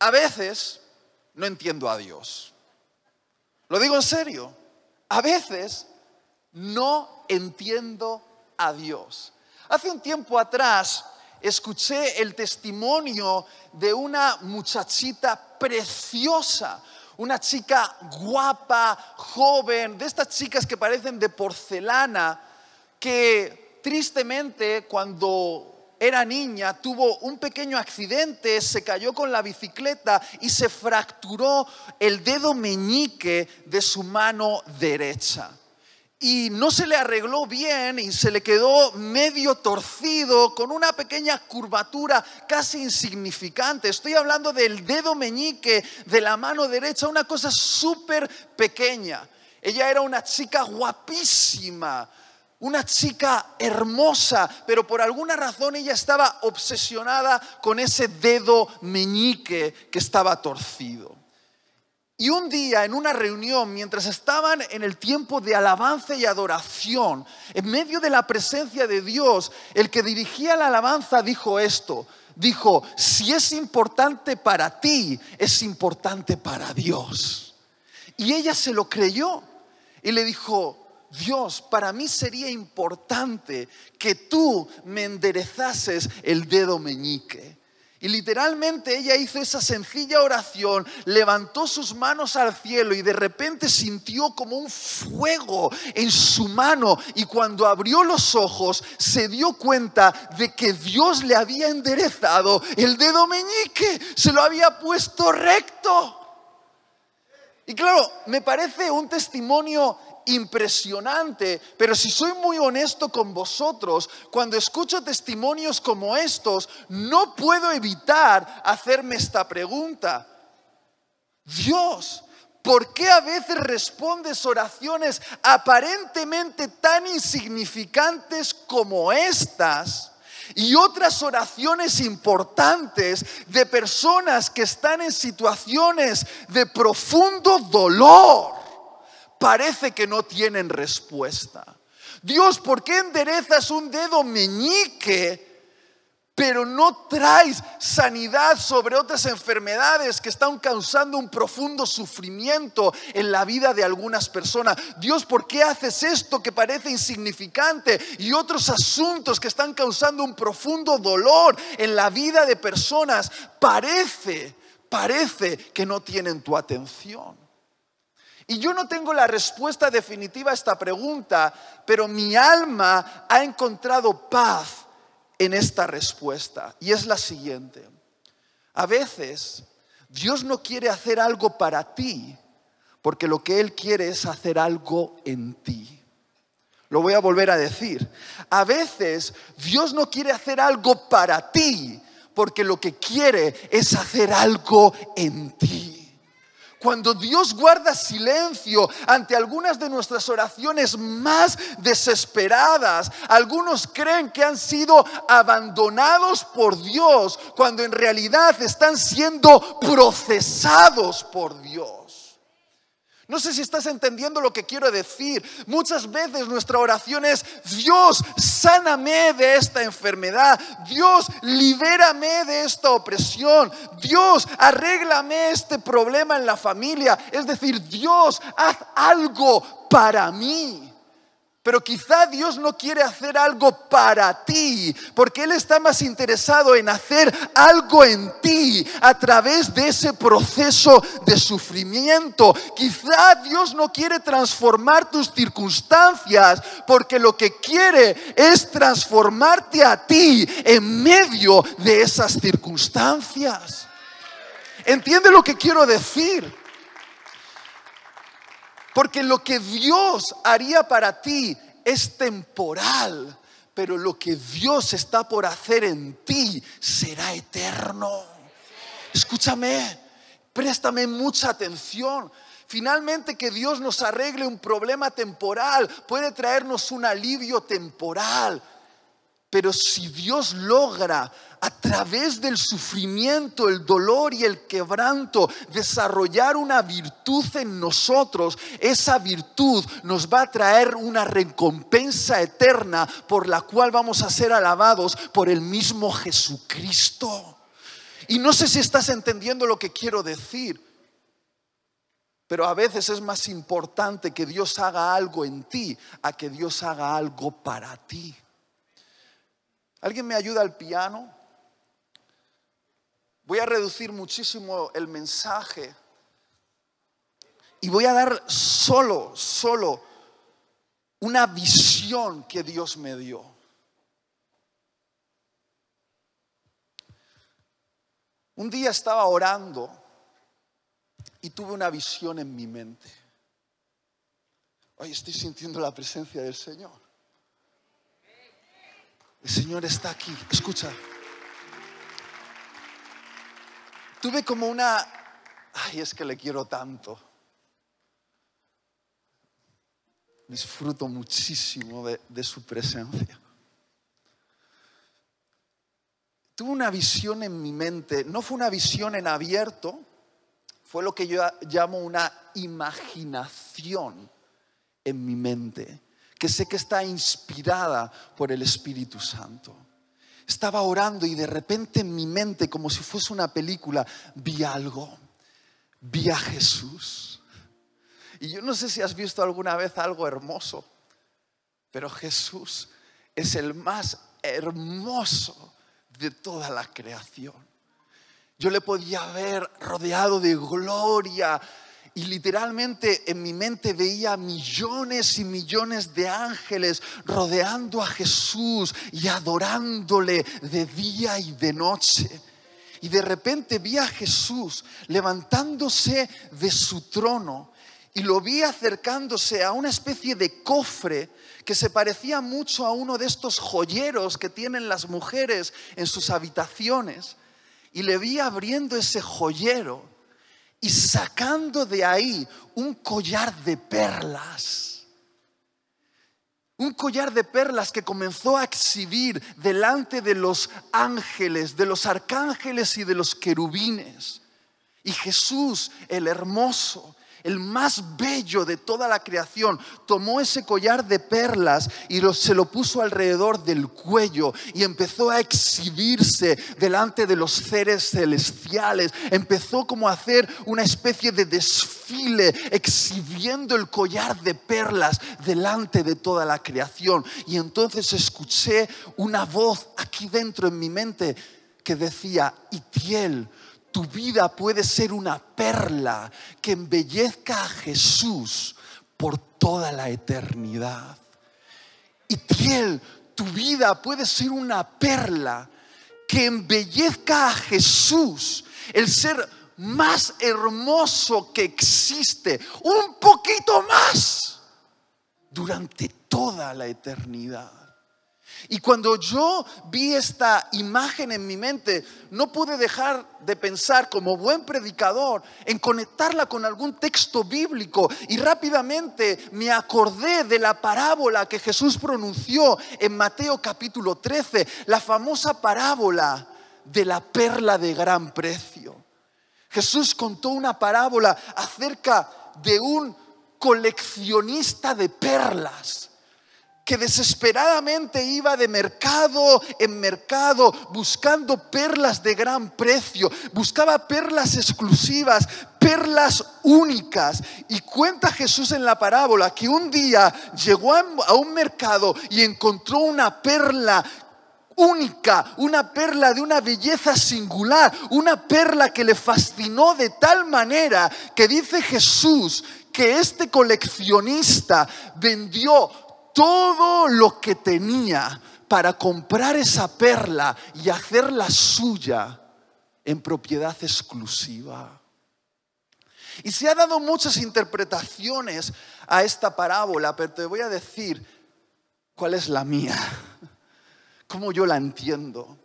a veces no entiendo a Dios. Lo digo en serio. A veces no entiendo a Dios. Hace un tiempo atrás escuché el testimonio de una muchachita preciosa, una chica guapa, joven, de estas chicas que parecen de porcelana, que tristemente cuando era niña, tuvo un pequeño accidente, se cayó con la bicicleta y se fracturó el dedo meñique de su mano derecha. Y no se le arregló bien y se le quedó medio torcido con una pequeña curvatura casi insignificante. Estoy hablando del dedo meñique de la mano derecha, una cosa súper pequeña. Ella era una chica guapísima, una chica hermosa, pero por alguna razón ella estaba obsesionada con ese dedo meñique que estaba torcido. Y un día en una reunión, mientras estaban en el tiempo de alabanza y adoración, en medio de la presencia de Dios, el que dirigía la alabanza dijo esto, dijo, si es importante para ti, es importante para Dios. Y ella se lo creyó y le dijo, Dios, para mí sería importante que tú me enderezases el dedo meñique. Y literalmente ella hizo esa sencilla oración, levantó sus manos al cielo y de repente sintió como un fuego en su mano y cuando abrió los ojos se dio cuenta de que Dios le había enderezado el dedo meñique, se lo había puesto recto. Y claro, me parece un testimonio impresionante, pero si soy muy honesto con vosotros, cuando escucho testimonios como estos, no puedo evitar hacerme esta pregunta. Dios, ¿por qué a veces respondes oraciones aparentemente tan insignificantes como estas? y otras oraciones importantes de personas que están en situaciones de profundo dolor parece que no tienen respuesta. Dios, ¿por qué enderezas un dedo meñique? pero no traes sanidad sobre otras enfermedades que están causando un profundo sufrimiento en la vida de algunas personas. Dios, ¿por qué haces esto que parece insignificante y otros asuntos que están causando un profundo dolor en la vida de personas? Parece, parece que no tienen tu atención. Y yo no tengo la respuesta definitiva a esta pregunta, pero mi alma ha encontrado paz en esta respuesta. Y es la siguiente. A veces Dios no quiere hacer algo para ti, porque lo que Él quiere es hacer algo en ti. Lo voy a volver a decir. A veces Dios no quiere hacer algo para ti, porque lo que quiere es hacer algo en ti. Cuando Dios guarda silencio ante algunas de nuestras oraciones más desesperadas, algunos creen que han sido abandonados por Dios cuando en realidad están siendo procesados por Dios. No sé si estás entendiendo lo que quiero decir. Muchas veces nuestra oración es, Dios, sáname de esta enfermedad. Dios, libérame de esta opresión. Dios, arréglame este problema en la familia. Es decir, Dios, haz algo para mí. Pero quizá Dios no quiere hacer algo para ti, porque Él está más interesado en hacer algo en ti a través de ese proceso de sufrimiento. Quizá Dios no quiere transformar tus circunstancias, porque lo que quiere es transformarte a ti en medio de esas circunstancias. ¿Entiende lo que quiero decir? Porque lo que Dios haría para ti es temporal, pero lo que Dios está por hacer en ti será eterno. Escúchame, préstame mucha atención. Finalmente que Dios nos arregle un problema temporal puede traernos un alivio temporal. Pero si Dios logra a través del sufrimiento, el dolor y el quebranto desarrollar una virtud en nosotros, esa virtud nos va a traer una recompensa eterna por la cual vamos a ser alabados por el mismo Jesucristo. Y no sé si estás entendiendo lo que quiero decir, pero a veces es más importante que Dios haga algo en ti a que Dios haga algo para ti. ¿Alguien me ayuda al piano? Voy a reducir muchísimo el mensaje y voy a dar solo, solo una visión que Dios me dio. Un día estaba orando y tuve una visión en mi mente. Hoy estoy sintiendo la presencia del Señor. El Señor está aquí. Escucha. Tuve como una... Ay, es que le quiero tanto. Disfruto muchísimo de, de su presencia. tuve una visión en mi mente, no fue una visión en abierto, fue lo que yo llamo una imaginación en mi mente, que sé que está inspirada por el Espíritu Santo. Estaba orando y de repente en mi mente, como si fuese una película, vi algo, vi a Jesús. Y yo no sé si has visto alguna vez algo hermoso, pero Jesús es el más hermoso de toda la creación. Yo le podía ver rodeado de gloria y literalmente en mi mente veía millones y millones de ángeles rodeando a Jesús y adorándole de día y de noche. Y de repente vi a Jesús levantándose de su trono y lo vi acercándose a una especie de cofre que se parecía mucho a uno de estos joyeros que tienen las mujeres en sus habitaciones. Y le vi abriendo ese joyero y sacando de ahí un collar de perlas. Un collar de perlas que comenzó a exhibir delante de los ángeles, de los arcángeles y de los querubines. Y Jesús, el hermoso, el más bello de toda la creación, tomó ese collar de perlas y se lo puso alrededor del cuello y empezó a exhibirse delante de los seres celestiales. Empezó como a hacer una especie de desfile exhibiendo el collar de perlas delante de toda la creación. Y entonces escuché una voz aquí dentro en mi mente que decía, Itiel, tu vida puede ser una perla que embellezca a Jesús por toda la eternidad. Y Tiel, tu vida puede ser una perla que embellezca a Jesús, el ser más hermoso que existe, un poquito más, durante toda la eternidad. Y cuando yo vi esta imagen en mi mente, no pude dejar de pensar como buen predicador en conectarla con algún texto bíblico y rápidamente me acordé de la parábola que Jesús pronunció en Mateo capítulo 13, la famosa parábola de la perla de gran precio. Jesús contó una parábola acerca de un coleccionista de perlas que desesperadamente iba de mercado en mercado buscando perlas de gran precio, buscaba perlas exclusivas, perlas únicas. Y cuenta Jesús en la parábola que un día llegó a un mercado y encontró una perla única, una perla de una belleza singular, una perla que le fascinó de tal manera que dice Jesús que este coleccionista vendió todo lo que tenía para comprar esa perla y hacerla suya en propiedad exclusiva. Y se ha dado muchas interpretaciones a esta parábola, pero te voy a decir cuál es la mía, cómo yo la entiendo.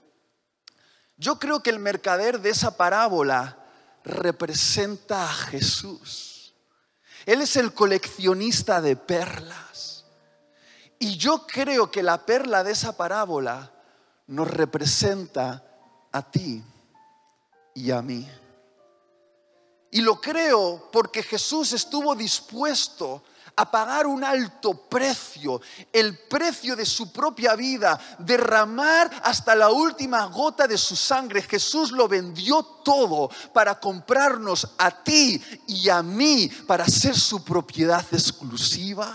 Yo creo que el mercader de esa parábola representa a Jesús. Él es el coleccionista de perlas. Y yo creo que la perla de esa parábola nos representa a ti y a mí. Y lo creo porque Jesús estuvo dispuesto a pagar un alto precio, el precio de su propia vida, derramar hasta la última gota de su sangre. Jesús lo vendió todo para comprarnos a ti y a mí, para ser su propiedad exclusiva.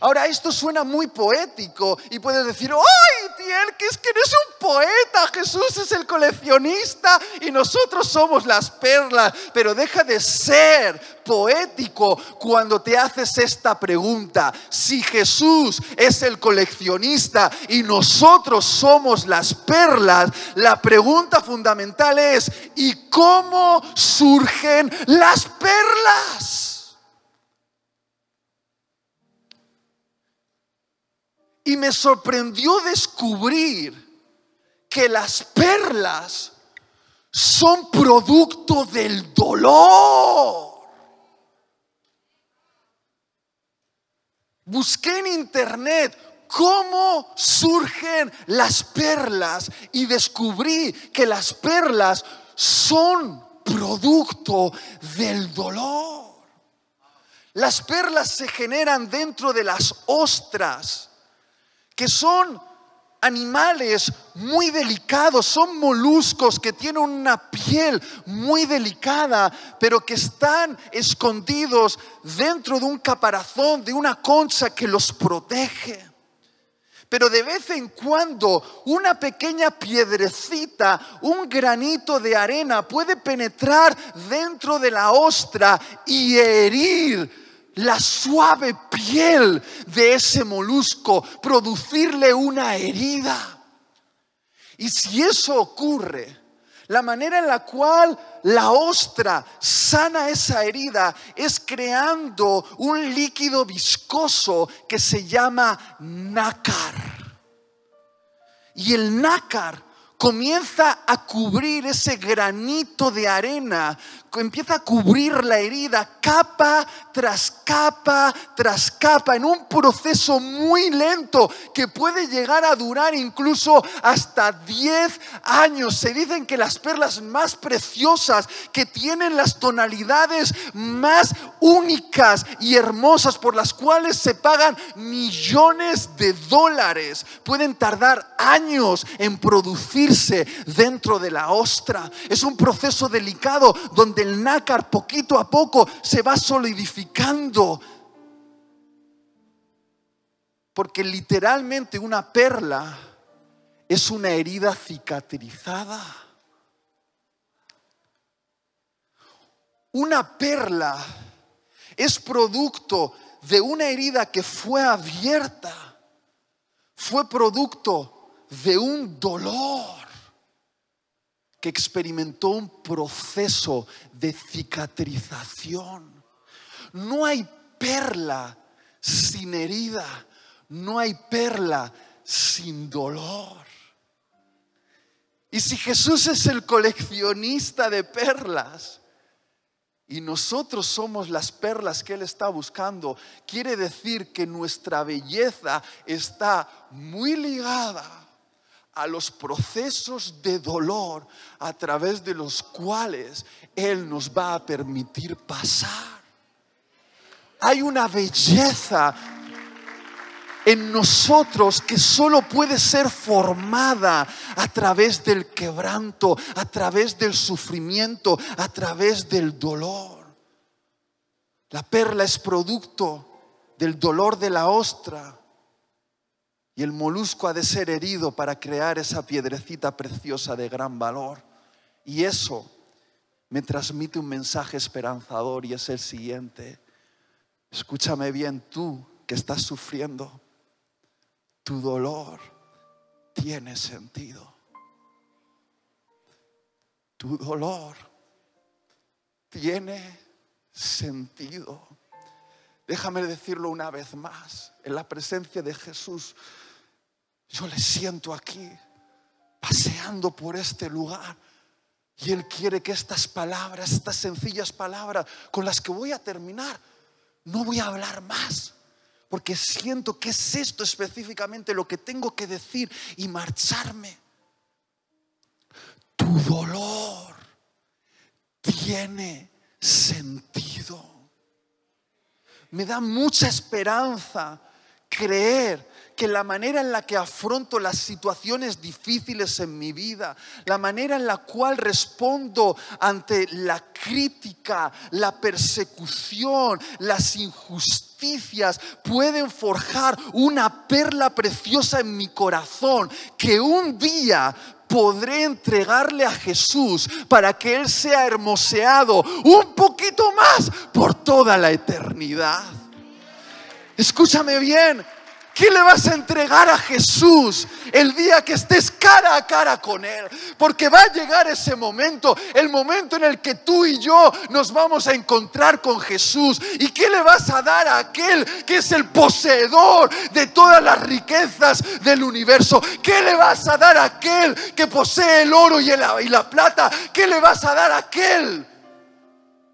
Ahora, esto suena muy poético y puedes decir, ¡ay, Tiel, que es que eres un poeta! Jesús es el coleccionista y nosotros somos las perlas. Pero deja de ser poético cuando te haces esta pregunta. Si Jesús es el coleccionista y nosotros somos las perlas, la pregunta fundamental es, ¿y cómo surgen las perlas? Y me sorprendió descubrir que las perlas son producto del dolor. Busqué en internet cómo surgen las perlas y descubrí que las perlas son producto del dolor. Las perlas se generan dentro de las ostras que son animales muy delicados, son moluscos que tienen una piel muy delicada, pero que están escondidos dentro de un caparazón, de una concha que los protege. Pero de vez en cuando una pequeña piedrecita, un granito de arena puede penetrar dentro de la ostra y herir la suave piel de ese molusco, producirle una herida. Y si eso ocurre, la manera en la cual la ostra sana esa herida es creando un líquido viscoso que se llama nácar. Y el nácar comienza a cubrir ese granito de arena empieza a cubrir la herida capa tras capa tras capa en un proceso muy lento que puede llegar a durar incluso hasta 10 años. Se dicen que las perlas más preciosas que tienen las tonalidades más únicas y hermosas por las cuales se pagan millones de dólares pueden tardar años en producirse dentro de la ostra. Es un proceso delicado donde el nácar poquito a poco se va solidificando. Porque literalmente una perla es una herida cicatrizada. Una perla es producto de una herida que fue abierta. Fue producto de un dolor que experimentó un proceso de cicatrización. No hay perla sin herida, no hay perla sin dolor. Y si Jesús es el coleccionista de perlas y nosotros somos las perlas que Él está buscando, quiere decir que nuestra belleza está muy ligada a los procesos de dolor a través de los cuales Él nos va a permitir pasar. Hay una belleza en nosotros que solo puede ser formada a través del quebranto, a través del sufrimiento, a través del dolor. La perla es producto del dolor de la ostra y el molusco ha de ser herido para crear esa piedrecita preciosa de gran valor. Y eso me transmite un mensaje esperanzador y es el siguiente. Escúchame bien, tú que estás sufriendo, tu dolor tiene sentido. Tu dolor tiene sentido. Déjame decirlo una vez más, en la presencia de Jesús yo le siento aquí, paseando por este lugar. Y Él quiere que estas palabras, estas sencillas palabras con las que voy a terminar, no voy a hablar más. Porque siento que es esto específicamente lo que tengo que decir y marcharme. Tu dolor tiene sentido me da mucha esperanza creer que la manera en la que afronto las situaciones difíciles en mi vida, la manera en la cual respondo ante la crítica, la persecución, las injusticias, pueden forjar una perla preciosa en mi corazón que un día podré entregarle a Jesús para que Él sea hermoseado un poquito más por toda la eternidad. Escúchame bien, ¿Qué le vas a entregar a Jesús el día que estés cara a cara con Él? Porque va a llegar ese momento, el momento en el que tú y yo nos vamos a encontrar con Jesús. ¿Y qué le vas a dar a aquel que es el poseedor de todas las riquezas del universo? ¿Qué le vas a dar a aquel que posee el oro y la, plata? ¿Qué le vas a dar a aquel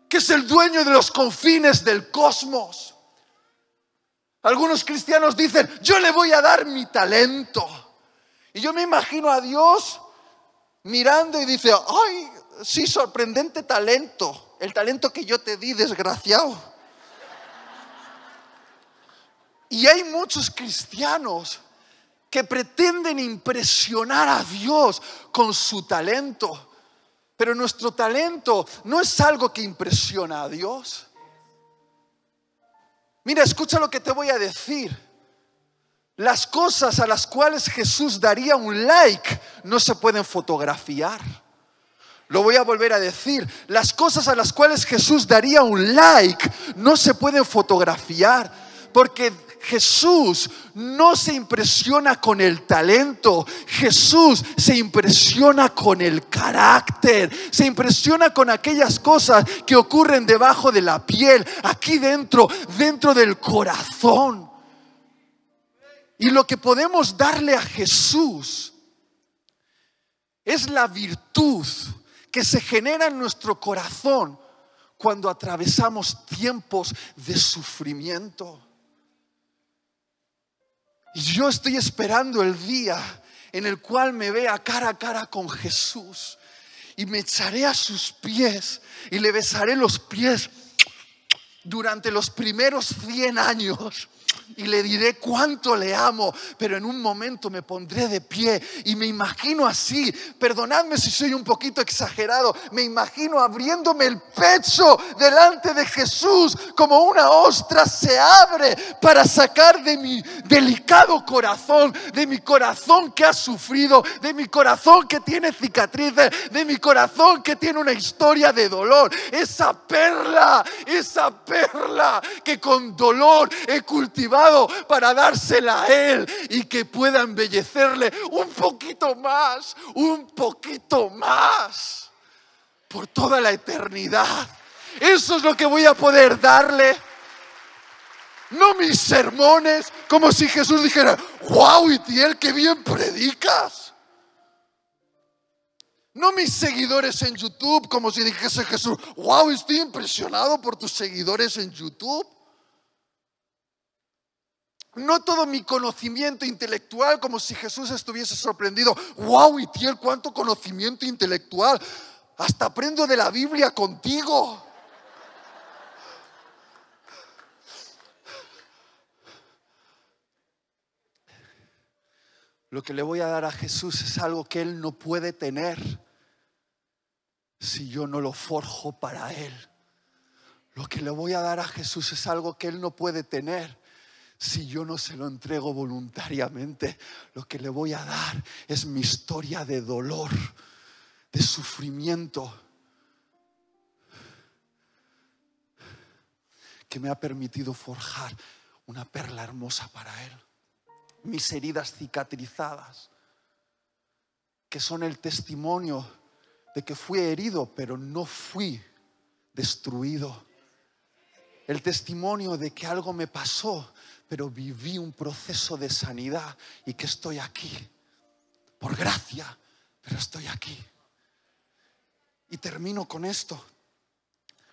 que es el dueño de los confines del cosmos? Algunos cristianos dicen, yo le voy a dar mi talento. Y yo me imagino a Dios mirando y dice, ay, sí, sorprendente talento. El talento que yo te di, desgraciado. Y hay muchos cristianos que pretenden impresionar a Dios con su talento. Pero nuestro talento no es algo que impresiona a Dios. Mira, escucha lo que te voy a decir. Las cosas a las cuales Jesús daría un like no se pueden fotografiar. Lo voy a volver a decir. Las cosas a las cuales Jesús daría un like no se pueden fotografiar. Porque Jesús no se impresiona con el talento, Jesús se impresiona con el carácter, se impresiona con aquellas cosas que ocurren debajo de la piel, aquí dentro, dentro del corazón. Y lo que podemos darle a Jesús es la virtud que se genera en nuestro corazón cuando atravesamos tiempos de sufrimiento. Yo estoy esperando el día en el cual me vea cara a cara con Jesús y me echaré a sus pies y le besaré los pies durante los primeros 100 años y le diré cuánto le amo, pero en un momento me pondré de pie y me imagino así, perdonadme si soy un poquito exagerado, me imagino abriéndome el pecho delante de Jesús como una ostra se abre para sacar de mi delicado corazón, de mi corazón que ha sufrido, de mi corazón que tiene cicatrices, de mi corazón que tiene una historia de dolor, esa perla, esa perla que con dolor he cultivado para dársela a Él y que pueda embellecerle un poquito más, un poquito más, por toda la eternidad. Eso es lo que voy a poder darle. No mis sermones, como si Jesús dijera, wow, Itiel, qué bien predicas. No mis seguidores en YouTube, como si dijese Jesús, wow, estoy impresionado por tus seguidores en YouTube. No todo mi conocimiento intelectual, como si Jesús estuviese sorprendido. ¡Wow, Itiel, cuánto conocimiento intelectual! Hasta aprendo de la Biblia contigo. Lo que le voy a dar a Jesús es algo que Él no puede tener si yo no lo forjo para Él. Lo que le voy a dar a Jesús es algo que Él no puede tener si yo no se lo entrego voluntariamente, lo que le voy a dar es mi historia de dolor, de sufrimiento, que me ha permitido forjar una perla hermosa para Él. Mis heridas cicatrizadas, que son el testimonio de que fui herido, pero no fui destruido. El testimonio de que algo me pasó, pero viví un proceso de sanidad y que estoy aquí. Por gracia, pero estoy aquí. Y termino con esto.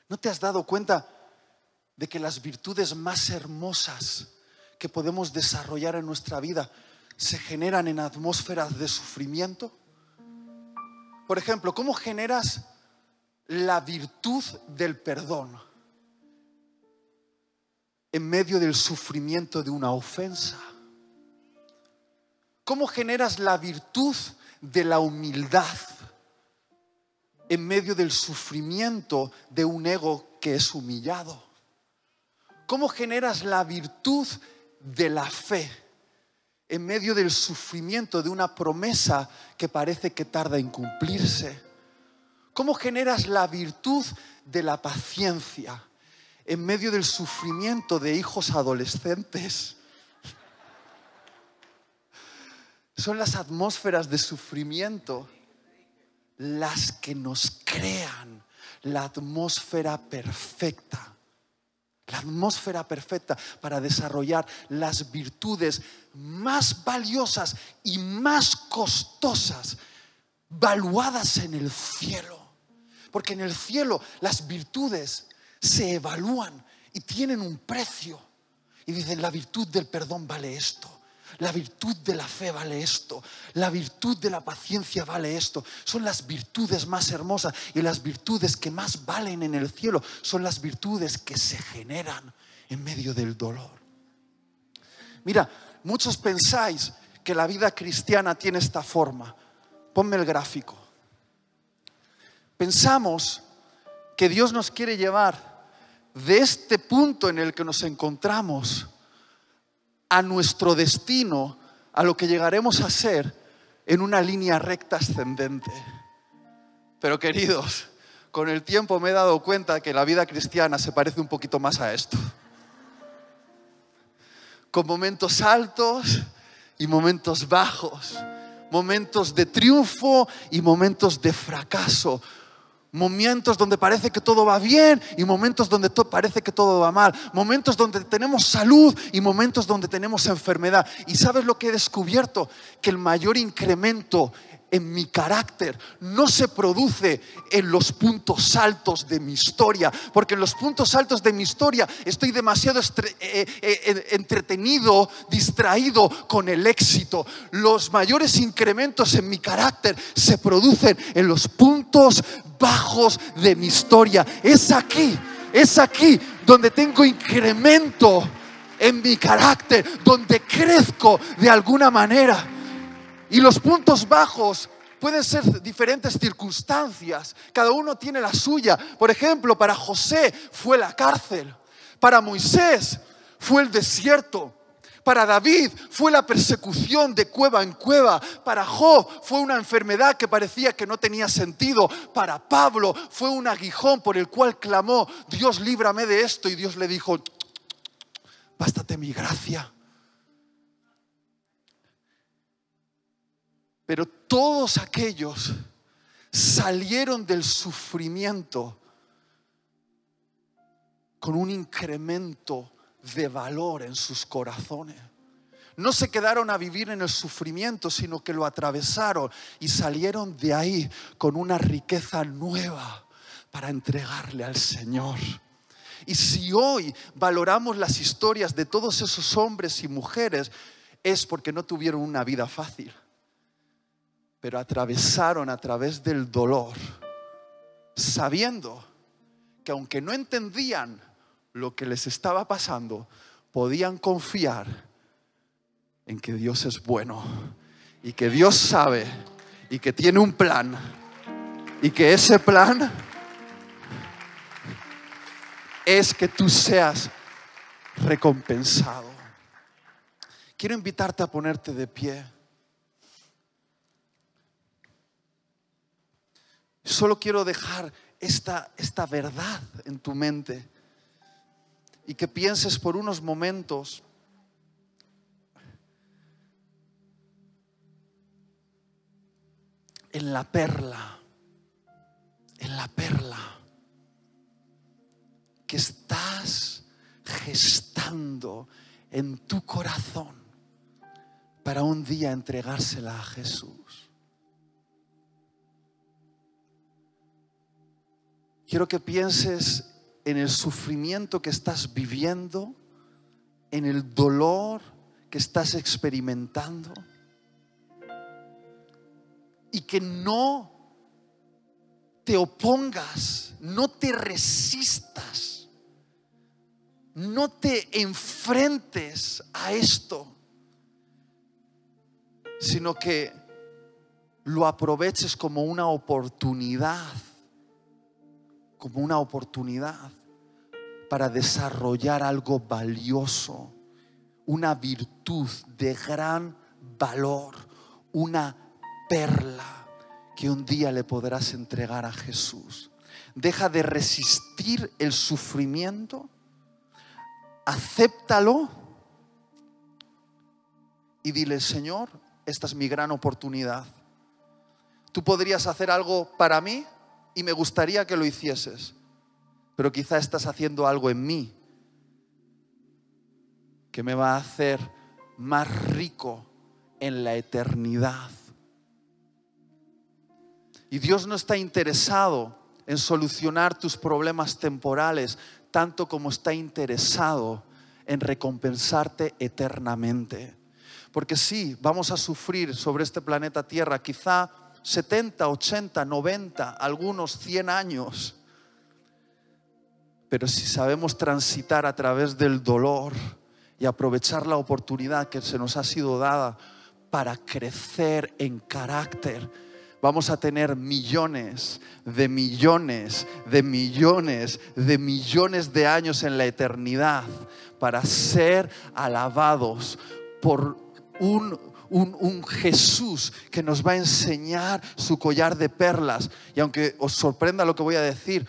¿No te has dado cuenta de que las virtudes más hermosas que podemos desarrollar en nuestra vida se generan en atmósferas de sufrimiento? Por ejemplo, ¿cómo generas la virtud del perdón? En medio del sufrimiento de una ofensa? ¿Cómo generas la virtud de la humildad en medio del sufrimiento de un ego que es humillado? ¿Cómo generas la virtud de la fe en medio del sufrimiento de una promesa que parece que tarda en cumplirse? ¿Cómo generas la virtud de la paciencia en medio del sufrimiento de hijos adolescentes? Son las atmósferas de sufrimiento las que nos crean la atmósfera perfecta. La atmósfera perfecta para desarrollar las virtudes más valiosas y más costosas, valuadas en el cielo. Porque en el cielo las virtudes se evalúan y tienen un precio. Y dicen, la virtud del perdón vale esto. La virtud de la fe vale esto. La virtud de la paciencia vale esto. Son las virtudes más hermosas y las virtudes que más valen en el cielo son las virtudes que se generan en medio del dolor. Mira, muchos pensáis que la vida cristiana tiene esta forma. Ponme el gráfico. Pensamos que Dios nos quiere llevar de este punto en el que nos encontramos a nuestro destino, a lo que llegaremos a ser en una línea recta ascendente. Pero queridos, con el tiempo me he dado cuenta que la vida cristiana se parece un poquito más a esto. Con momentos altos y momentos bajos, momentos de triunfo y momentos de fracaso, Momentos donde parece que todo va bien y momentos donde parece que todo va mal. Momentos donde tenemos salud y momentos donde tenemos enfermedad. ¿Y sabes lo que he descubierto? Que el mayor incremento en mi carácter no se produce en los puntos altos de mi historia, porque en los puntos altos de mi historia estoy demasiado eh, eh, entretenido, distraído con el éxito. Los mayores incrementos en mi carácter se producen en los puntos bajos de mi historia. Es aquí, es aquí donde tengo incremento en mi carácter, donde crezco de alguna manera. Y los puntos bajos pueden ser diferentes circunstancias. Cada uno tiene la suya. Por ejemplo, para José fue la cárcel. Para Moisés fue el desierto. Para David fue la persecución de cueva en cueva. Para Job fue una enfermedad que parecía que no tenía sentido. Para Pablo fue un aguijón por el cual clamó, Dios líbrame de esto. Y Dios le dijo, bástate mi gracia. Pero todos aquellos salieron del sufrimiento con un incremento de valor en sus corazones. No se quedaron a vivir en el sufrimiento, sino que lo atravesaron y salieron de ahí con una riqueza nueva para entregarle al Señor. Y si hoy valoramos las historias de todos esos hombres y mujeres, es porque no tuvieron una vida fácil pero atravesaron a través del dolor, sabiendo que aunque no entendían lo que les estaba pasando, podían confiar en que Dios es bueno y que Dios sabe y que tiene un plan y que ese plan es que tú seas recompensado. Quiero invitarte a ponerte de pie. Solo quiero dejar esta, esta verdad en tu mente y que pienses por unos momentos en la perla, en la perla que estás gestando en tu corazón para un día entregársela a Jesús. Quiero que pienses en el sufrimiento que estás viviendo, en el dolor que estás experimentando y que no te opongas, no te resistas, no te enfrentes a esto, sino que lo aproveches como una oportunidad, como una oportunidad para desarrollar algo valioso, una virtud de gran valor, una perla que un día le podrás entregar a Jesús. Deja de resistir el sufrimiento, acéptalo y dile, Señor, esta es mi gran oportunidad. Tú podrías hacer algo para mí y me gustaría que lo hicieses, pero quizá estás haciendo algo en mí que me va a hacer más rico en la eternidad. Y Dios no está interesado en solucionar tus problemas temporales, tanto como está interesado en recompensarte eternamente. Porque sí, vamos a sufrir sobre este planeta Tierra quizá 70, 80, 90, algunos 100 años. Pero si sabemos transitar a través del dolor y aprovechar la oportunidad que se nos ha sido dada para crecer en carácter, vamos a tener millones de millones de millones de millones de años en la eternidad para ser alabados por un, Jesús que nos va a enseñar su collar de perlas. Y aunque os sorprenda lo que voy a decir,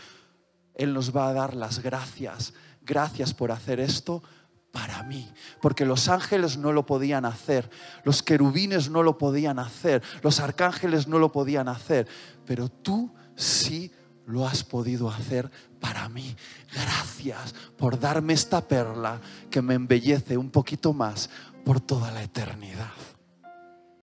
Él nos va a dar las gracias. Gracias por hacer esto para mí, porque los ángeles no lo podían hacer, los querubines no lo podían hacer, los arcángeles no lo podían hacer, pero tú sí lo has podido hacer para mí. Gracias por darme esta perla que me embellece un poquito más por toda la eternidad.